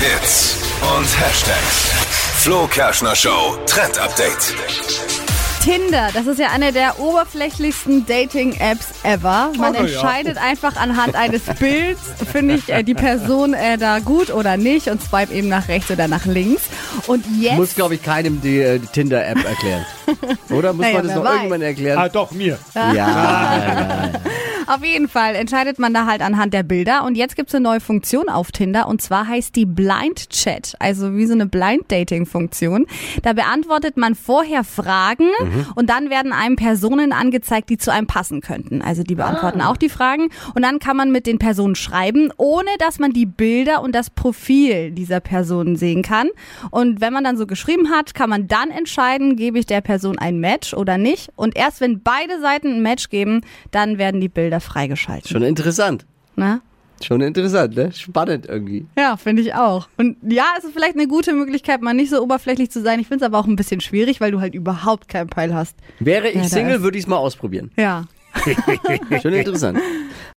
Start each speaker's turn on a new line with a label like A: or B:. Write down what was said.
A: Hits und Hashtags. Flo Kerschner Show Trend Update.
B: Tinder, das ist ja eine der oberflächlichsten Dating-Apps ever. Man
C: Oh, ja.
B: entscheidet einfach anhand eines Bilds, finde ich äh, die Person äh, da gut oder nicht und swipe eben nach rechts oder nach links. Und jetzt
D: Muss, glaube ich, keinem die, äh, die Tinder-App erklären. Oder? Muss
B: Naja,
D: man das noch
B: weiß.
D: irgendwann erklären?
C: Ah, doch, mir.
D: Ja.
B: Auf jeden Fall entscheidet man da halt anhand der Bilder. Und jetzt gibt's eine neue Funktion auf Tinder und zwar heißt die Blind Chat, also wie so eine Blind Dating Funktion. Da beantwortet man vorher Fragen und dann werden einem Personen angezeigt, die zu einem passen könnten. Also die beantworten auch die Fragen und dann kann man mit den Personen schreiben, ohne dass man die Bilder und das Profil dieser Personen sehen kann. Und wenn man dann so geschrieben hat, kann man dann entscheiden, gebe ich der Person ein Match oder nicht. Und erst wenn beide Seiten ein Match geben, dann werden die Bilder freigeschaltet.
D: Schon interessant.
B: Ne?
D: Schon interessant, ne? Spannend irgendwie.
B: Ja, finde ich auch. Und ja, es ist vielleicht eine gute Möglichkeit, mal nicht so oberflächlich zu sein. Ich finde es aber auch ein bisschen schwierig, weil du halt überhaupt keinen Peil hast.
D: Wäre
B: Ja,
D: ich
B: da
D: Single, würde ich es mal ausprobieren.
B: Ja.
D: Schon interessant.